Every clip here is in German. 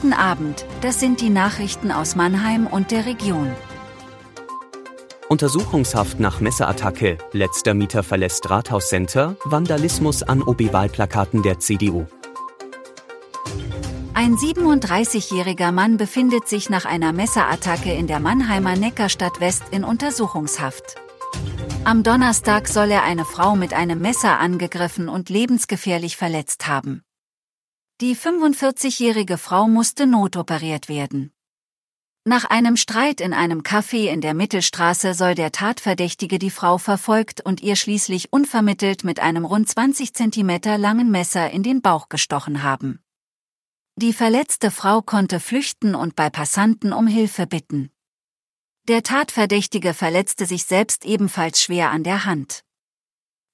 Guten Abend, das sind die Nachrichten aus Mannheim und der Region. Untersuchungshaft nach Messerattacke, letzter Mieter verlässt Rathauscenter, Vandalismus an OB-Wahlplakaten der CDU. Ein 37-jähriger Mann befindet sich nach einer Messerattacke in der Mannheimer Neckarstadt West in Untersuchungshaft. Am Donnerstag soll er eine Frau mit einem Messer angegriffen und lebensgefährlich verletzt haben. Die 45-jährige Frau musste notoperiert werden. Nach einem Streit in einem Café in der Mittelstraße soll der Tatverdächtige die Frau verfolgt und ihr schließlich unvermittelt mit einem rund 20 cm langen Messer in den Bauch gestochen haben. Die verletzte Frau konnte flüchten und bei Passanten um Hilfe bitten. Der Tatverdächtige verletzte sich selbst ebenfalls schwer an der Hand.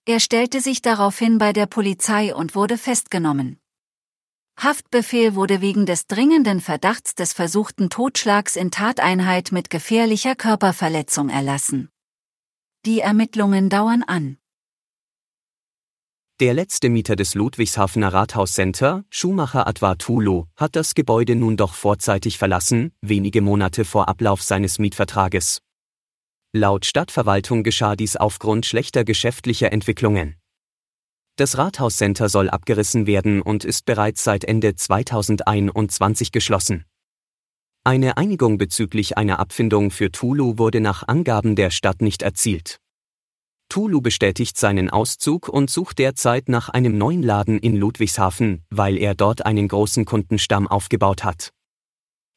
Er stellte sich daraufhin bei der Polizei und wurde festgenommen. Haftbefehl wurde wegen des dringenden Verdachts des versuchten Totschlags in Tateinheit mit gefährlicher Körperverletzung erlassen. Die Ermittlungen dauern an. Der letzte Mieter des Ludwigshafener Rathauscenter, Schumacher Advar Tulo, hat das Gebäude nun doch vorzeitig verlassen, wenige Monate vor Ablauf seines Mietvertrages. Laut Stadtverwaltung geschah dies aufgrund schlechter geschäftlicher Entwicklungen. Das Rathauscenter soll abgerissen werden und ist bereits seit Ende 2021 geschlossen. Eine Einigung bezüglich einer Abfindung für Tulu wurde nach Angaben der Stadt nicht erzielt. Tulu bestätigt seinen Auszug und sucht derzeit nach einem neuen Laden in Ludwigshafen, weil er dort einen großen Kundenstamm aufgebaut hat.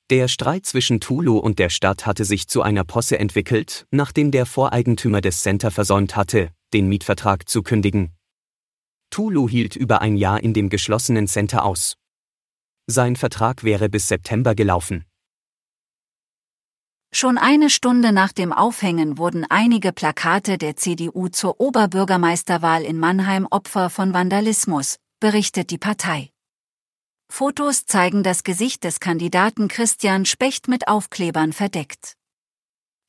Der Streit zwischen Tulu und der Stadt hatte sich zu einer Posse entwickelt, nachdem der Voreigentümer des Center versäumt hatte, den Mietvertrag zu kündigen. Tulu hielt über ein Jahr in dem geschlossenen Center aus. Sein Vertrag wäre bis September gelaufen. Schon eine Stunde nach dem Aufhängen wurden einige Plakate der CDU zur Oberbürgermeisterwahl in Mannheim Opfer von Vandalismus, berichtet die Partei. Fotos zeigen das Gesicht des Kandidaten Christian Specht mit Aufklebern verdeckt.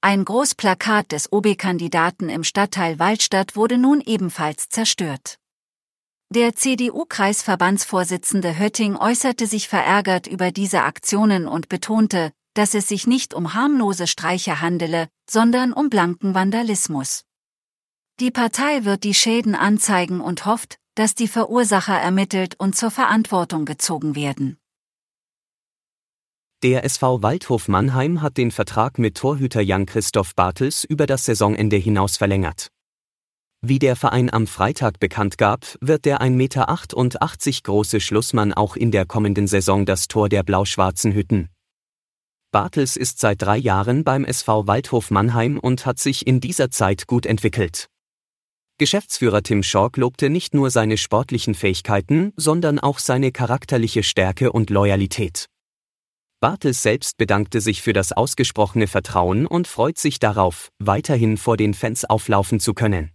Ein Großplakat des OB-Kandidaten im Stadtteil Waldstadt wurde nun ebenfalls zerstört. Der CDU-Kreisverbandsvorsitzende Hötting äußerte sich verärgert über diese Aktionen und betonte, dass es sich nicht um harmlose Streiche handele, sondern um blanken Vandalismus. Die Partei wird die Schäden anzeigen und hofft, dass die Verursacher ermittelt und zur Verantwortung gezogen werden. Der SV Waldhof Mannheim hat den Vertrag mit Torhüter Jan-Christoph Bartels über das Saisonende hinaus verlängert. Wie der Verein am Freitag bekannt gab, wird der 1,88 Meter große Schlussmann auch in der kommenden Saison das Tor der blau-schwarzen hütten. Bartels ist seit drei Jahren beim SV Waldhof Mannheim und hat sich in dieser Zeit gut entwickelt. Geschäftsführer Tim Schork lobte nicht nur seine sportlichen Fähigkeiten, sondern auch seine charakterliche Stärke und Loyalität. Bartels selbst bedankte sich für das ausgesprochene Vertrauen und freut sich darauf, weiterhin vor den Fans auflaufen zu können.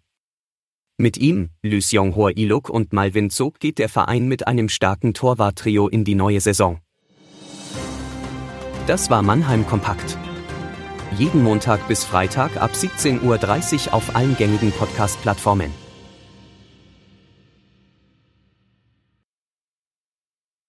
Mit ihm, Lyseong Hor Iluk und Malvin Zog geht der Verein mit einem starken Torwarttrio in die neue Saison. Das war Mannheim Kompakt. Jeden Montag bis Freitag ab 17.30 Uhr auf allen gängigen Podcast-Plattformen.